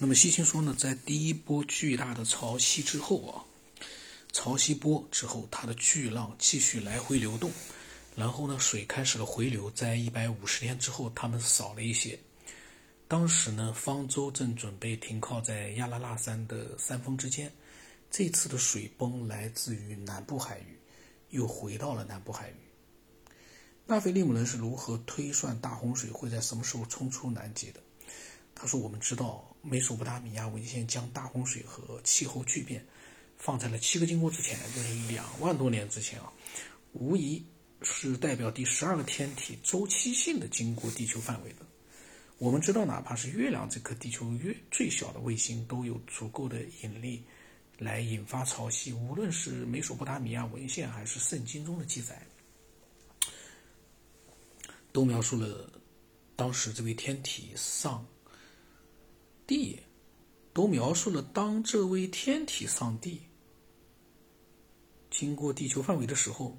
那么西青说呢，在第一波巨大的潮汐之后啊，潮汐波之后，它的巨浪继续来回流动，然后呢，水开始了回流，在一百五十天之后，它们少了一些。当时呢，方舟正准备停靠在亚拉腊山的山峰之间，这次的水崩来自于南部海域，又回到了南部海域。纳菲利姆人是如何推算大洪水会在什么时候冲出南极的？他说：“我们知道，美索不达米亚文献将大洪水和气候巨变放在了七个经过之前，就是两万多年之前啊，无疑是代表第十二个天体周期性的经过地球范围的。我们知道，哪怕是月亮这颗地球月最小的卫星，都有足够的引力来引发潮汐。无论是美索不达米亚文献还是圣经中的记载，都描述了当时这位天体上。”地都描述了，当这位天体上帝经过地球范围的时候，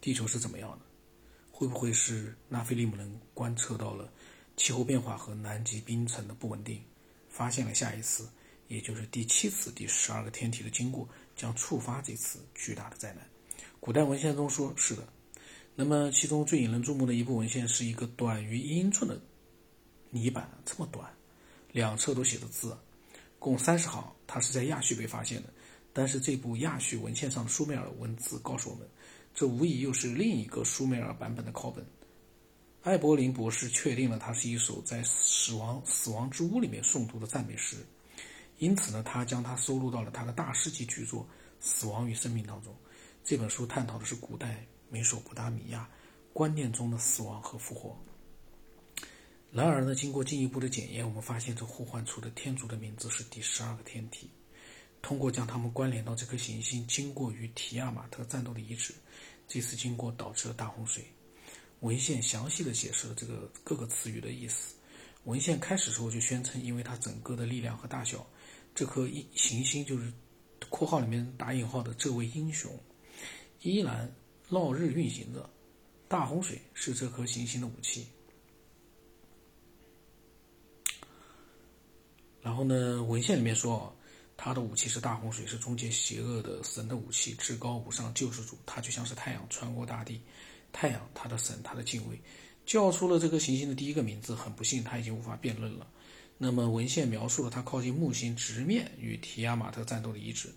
地球是怎么样的？会不会是纳菲利姆人观测到了气候变化和南极冰层的不稳定，发现了下一次，也就是第七次第十二个天体的经过将触发这次巨大的灾难？古代文献中说是的。那么其中最引人注目的一部文献是一个短于一英寸的泥板，这么短。两侧都写着字，共三十行。它是在亚叙被发现的，但是这部亚叙文献上的苏美尔文字告诉我们，这无疑又是另一个苏美尔版本的考本。艾伯林博士确定了它是一首在死亡死亡之屋里面诵读的赞美诗，因此呢，他将它收录到了他的大师级巨作《死亡与生命》当中。这本书探讨的是古代美索不达米亚观念中的死亡和复活。然而呢，经过进一步的检验，我们发现这互换出的天族的名字是第十二个天体。通过将它们关联到这颗行星经过与提亚马特战斗的遗址，这次经过导致了大洪水。文献详细的解释了这个各个词语的意思。文献开始时候就宣称，因为它整个的力量和大小，这颗行星就是（括号里面打引号的）这位英雄依然绕日运行着。大洪水是这颗行星的武器。然后呢？文献里面说，他的武器是大洪水，是终结邪恶的神的武器，至高无上救世主。他就像是太阳穿过大地，太阳，他的神，他的敬畏，叫出了这颗行星的第一个名字。很不幸，他已经无法辩论了。那么文献描述了他靠近木星，直面与提亚马特战斗的遗址。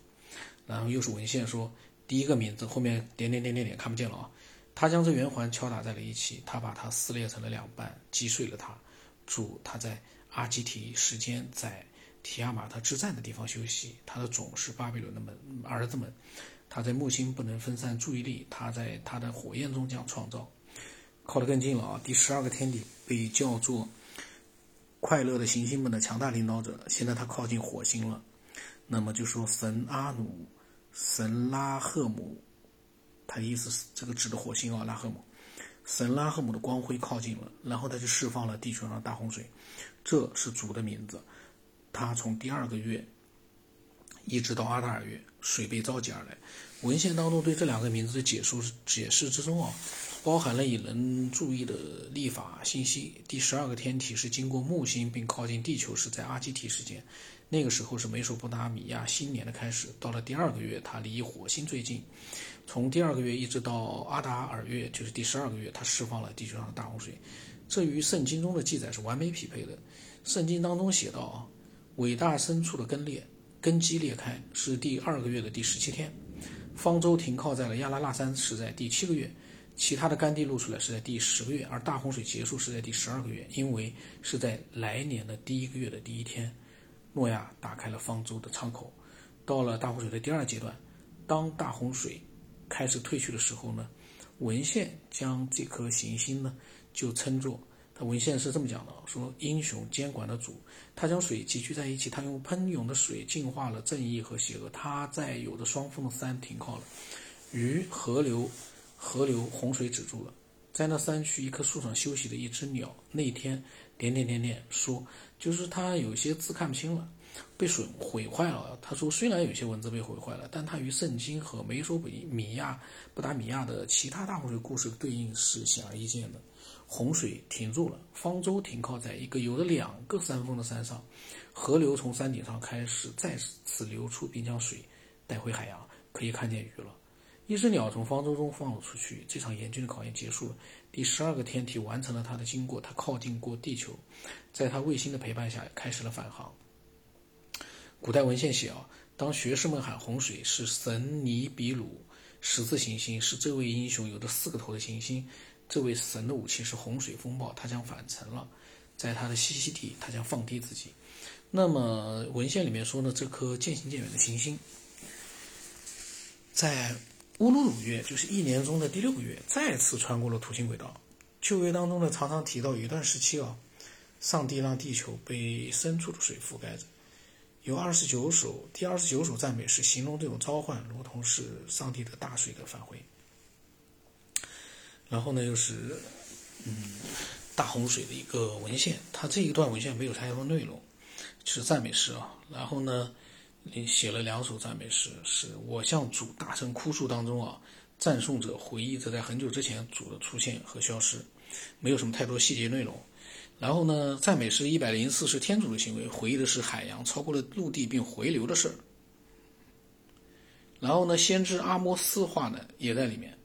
然后又是文献说，第一个名字后面点点点点点看不见了啊。他将这圆环敲打在了一起，他把它撕裂成了两半，击碎了它。主他在。阿基提时间在提亚马特之战的地方休息，他的种是巴比伦的门儿子们。他在木星不能分散注意力，他在他的火焰中将创造。靠得更近了啊！第十二个天体被叫做快乐的行星们的强大领导者，现在他靠近火星了。那么就说神阿努、神拉赫姆，他的意思是这个指的火星啊，拉赫姆。神拉赫姆的光辉靠近了，然后他就释放了地球上的大洪水。这是主的名字，他从第二个月一直到阿达尔月，水被召集而来。文献当中对这两个名字的解说解释之中啊，包含了引人注意的历法信息。第十二个天体是经过木星并靠近地球，是在阿基提时间，那个时候是美索不达米亚新年的开始。到了第二个月，它离火星最近。从第二个月一直到阿达尔月，就是第十二个月，它释放了地球上的大洪水。这与圣经中的记载是完美匹配的。圣经当中写道：“啊，伟大深处的根裂，根基裂开，是第二个月的第十七天。方舟停靠在了亚拉腊山，是在第七个月。其他的干地露出来是在第十个月，而大洪水结束是在第十二个月，因为是在来年的第一个月的第一天，诺亚打开了方舟的舱口。到了大洪水的第二阶段，当大洪水开始退去的时候呢，文献将这颗行星呢。”就称作，他文献是这么讲的：说英雄监管的主，他将水集聚在一起，他用喷涌的水净化了正义和邪恶。他在有着双峰的山停靠了，鱼河流，河流洪水止住了。在那山区一棵树上休息的一只鸟，那天点点点点说，就是他有些字看不清了，被损毁坏了。他说，虽然有些文字被毁坏了，但他与圣经和美索不米亚、布达米亚的其他大洪水故事对应是显而易见的。洪水停住了，方舟停靠在一个有着两个山峰的山上，河流从山顶上开始再次流出，并将水带回海洋，可以看见鱼了。一只鸟从方舟中放了出去，这场严峻的考验结束了。第十二个天体完成了它的经过，它靠近过地球，在它卫星的陪伴下开始了返航。古代文献写啊，当学士们喊洪水是神尼比鲁十字行星，是这位英雄有着四个头的行星。这位神的武器是洪水风暴，他将返程了，在他的栖息地，他将放低自己。那么文献里面说呢，这颗渐行渐远的行星，在。乌鲁鲁月就是一年中的第六个月，再次穿过了土星轨道。旧约当中呢，常常提到有一段时期啊，上帝让地球被深处的水覆盖着。有二十九首，第二十九首赞美诗形容这种召唤，如同是上帝的大水的返回。然后呢，又是嗯大洪水的一个文献，它这一段文献没有太多内容，是赞美诗啊。然后呢。你写了两首赞美诗，是我向主大声哭诉当中啊，赞颂者回忆着在很久之前主的出现和消失，没有什么太多细节内容。然后呢，赞美诗一百零四是天主的行为，回忆的是海洋超过了陆地并回流的事。然后呢，先知阿摩斯话呢也在里面。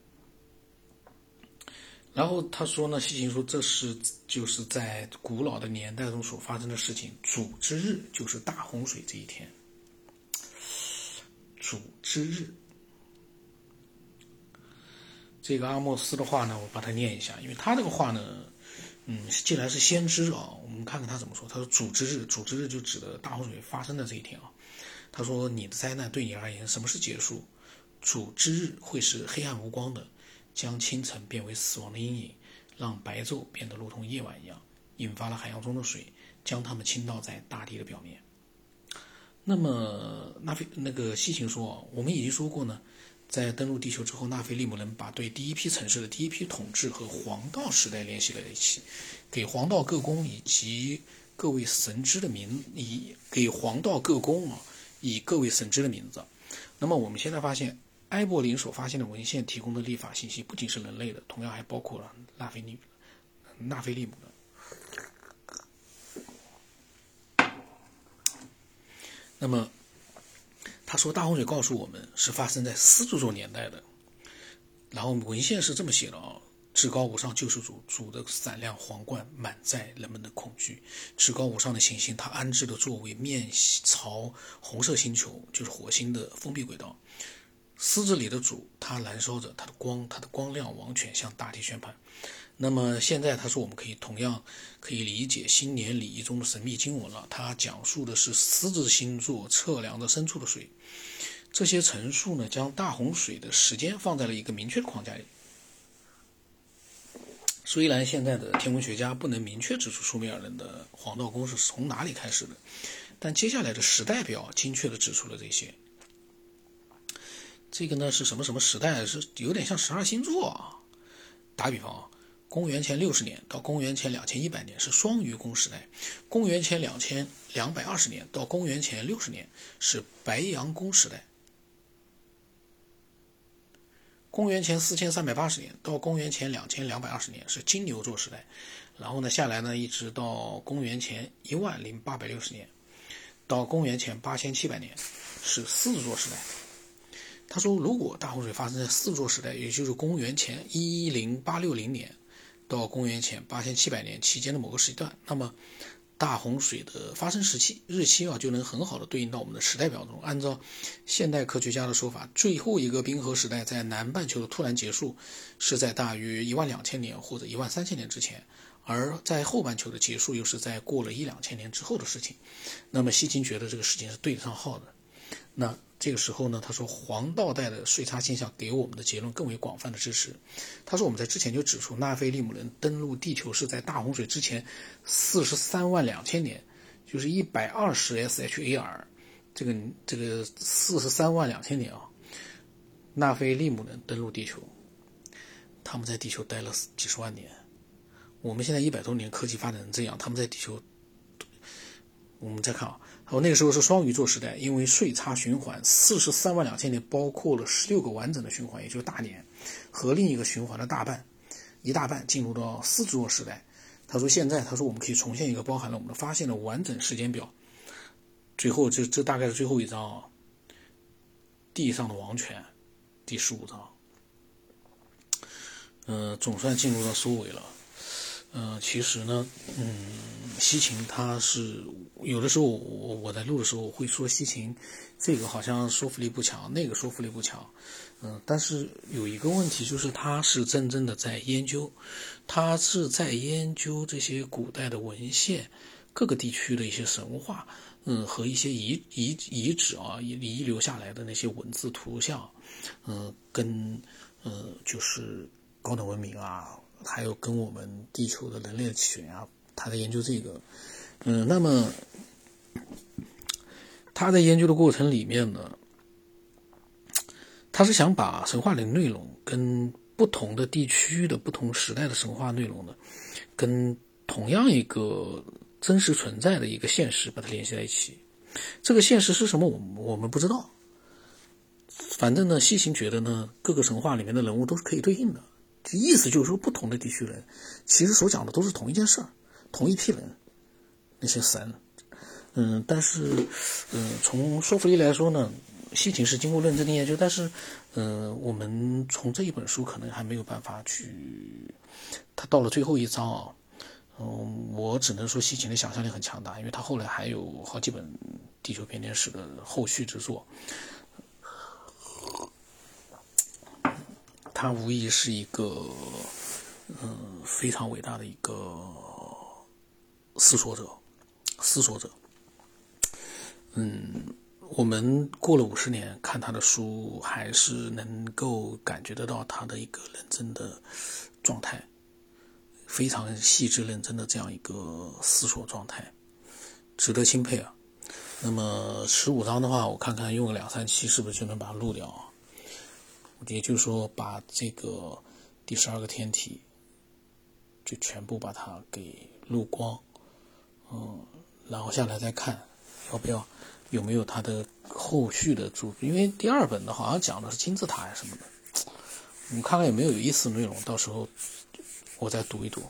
然后他说呢，西行说这是就是在古老的年代中所发生的事情，主之日就是大洪水这一天。主之日，这个阿莫斯的话呢，我把它念一下，因为他这个话呢，嗯，既然是先知啊，我们看看他怎么说。他说：“主之日，主之日就指的大洪水发生的这一天啊。”他说：“你的灾难对你而言，什么是结束？主之日会是黑暗无光的，将清晨变为死亡的阴影，让白昼变得如同夜晚一样，引发了海洋中的水，将它们倾倒在大地的表面。”那么，那非那个西芹说，我们已经说过呢，在登陆地球之后，纳菲利姆人把对第一批城市的第一批统治和黄道时代联系在一起，给黄道各宫以及各位神之的名以给黄道各宫啊以各位神之的名字。那么我们现在发现，埃博林所发现的文献提供的历法信息不仅是人类的，同样还包括了纳菲利纳菲利姆的。那么，他说大洪水告诉我们是发生在狮子座年代的，然后文献是这么写的啊：至高无上救世主，主的闪亮皇冠满载人们的恐惧。至高无上的行星，它安置的座位面朝红色星球，就是火星的封闭轨道。狮子里的主，它燃烧着它的光，它的光亮王权向大地宣判。那么现在他说，我们可以同样可以理解新年礼仪中的神秘经文了。它讲述的是狮子星座测量的深处的水。这些陈述呢，将大洪水的时间放在了一个明确的框架里。虽然现在的天文学家不能明确指出苏美尔人的黄道宫是从哪里开始的，但接下来的时代表精确地指出了这些。这个呢是什么什么时代？是有点像十二星座啊。打比方啊。公元前六十年到公元前两千一百年是双鱼宫时代，公元前两千两百二十年到公元前六十年是白羊宫时代，公元前四千三百八十年到公元前两千两百二十年是金牛座时代，然后呢下来呢一直到公元前一万零八百六十年到公元前八千七百年是狮子座时代。他说，如果大洪水发生在狮子座时代，也就是公元前一零八六零年。到公元前八千七百年期间的某个时段，那么大洪水的发生时期日期啊，就能很好的对应到我们的时代表中。按照现代科学家的说法，最后一个冰河时代在南半球的突然结束，是在大约一万两千年或者一万三千年之前，而在后半球的结束又是在过了一两千年之后的事情。那么西金觉得这个事情是对得上号的。那这个时候呢，他说黄道带的岁差现象给我们的结论更为广泛的支持。他说我们在之前就指出，纳菲利姆人登陆地球是在大洪水之前四十三万两千年，就是一百二十 SHAR，这个这个四十三万两千年啊，纳菲利姆人登陆地球，他们在地球待了几十万年，我们现在一百多年科技发展成这样，他们在地球，我们再看啊，我那个时候是双鱼座时代，因为岁差循环四十三万两千年，包括了十六个完整的循环，也就是大年和另一个循环的大半，一大半进入到狮子座时代。他说现在，他说我们可以重现一个包含了我们的发现的完整时间表。最后，这这大概是最后一章啊，地上的王权，第十五章。嗯，总算进入到收尾了。嗯，其实呢，嗯，西秦他是有的时候我我在录的时候会说西秦这个好像说服力不强，那个说服力不强。嗯，但是有一个问题就是他是真正的在研究，他是在研究这些古代的文献，各个地区的一些神话，嗯，和一些遗遗遗址啊遗遗留下来的那些文字图像，嗯，跟呃就是高等文明啊。还有跟我们地球的人类的起源啊，他在研究这个，嗯，那么他在研究的过程里面呢，他是想把神话里的内容跟不同的地区的不同时代的神话内容呢，跟同样一个真实存在的一个现实把它联系在一起。这个现实是什么？我我们不知道。反正呢，西行觉得呢，各个神话里面的人物都是可以对应的。意思就是说，不同的地区人其实所讲的都是同一件事儿，同一批人，那些神，嗯，但是，嗯，从说服力来说呢，西秦是经过认真的研究，但是，嗯，我们从这一本书可能还没有办法去，他到了最后一章啊，嗯，我只能说西秦的想象力很强大，因为他后来还有好几本地球编年史的后续之作。他无疑是一个，嗯，非常伟大的一个思索者，思索者。嗯，我们过了五十年看他的书，还是能够感觉得到他的一个认真的状态，非常细致认真的这样一个思索状态，值得钦佩啊。那么十五章的话，我看看用个两三期是不是就能把它录掉啊？也就是说，把这个第十二个天体就全部把它给录光，嗯，然后下来再看，要不要有没有它的后续的注？因为第二本的好像讲的是金字塔呀什么的，我们看看有没有有意思的内容，到时候我再读一读。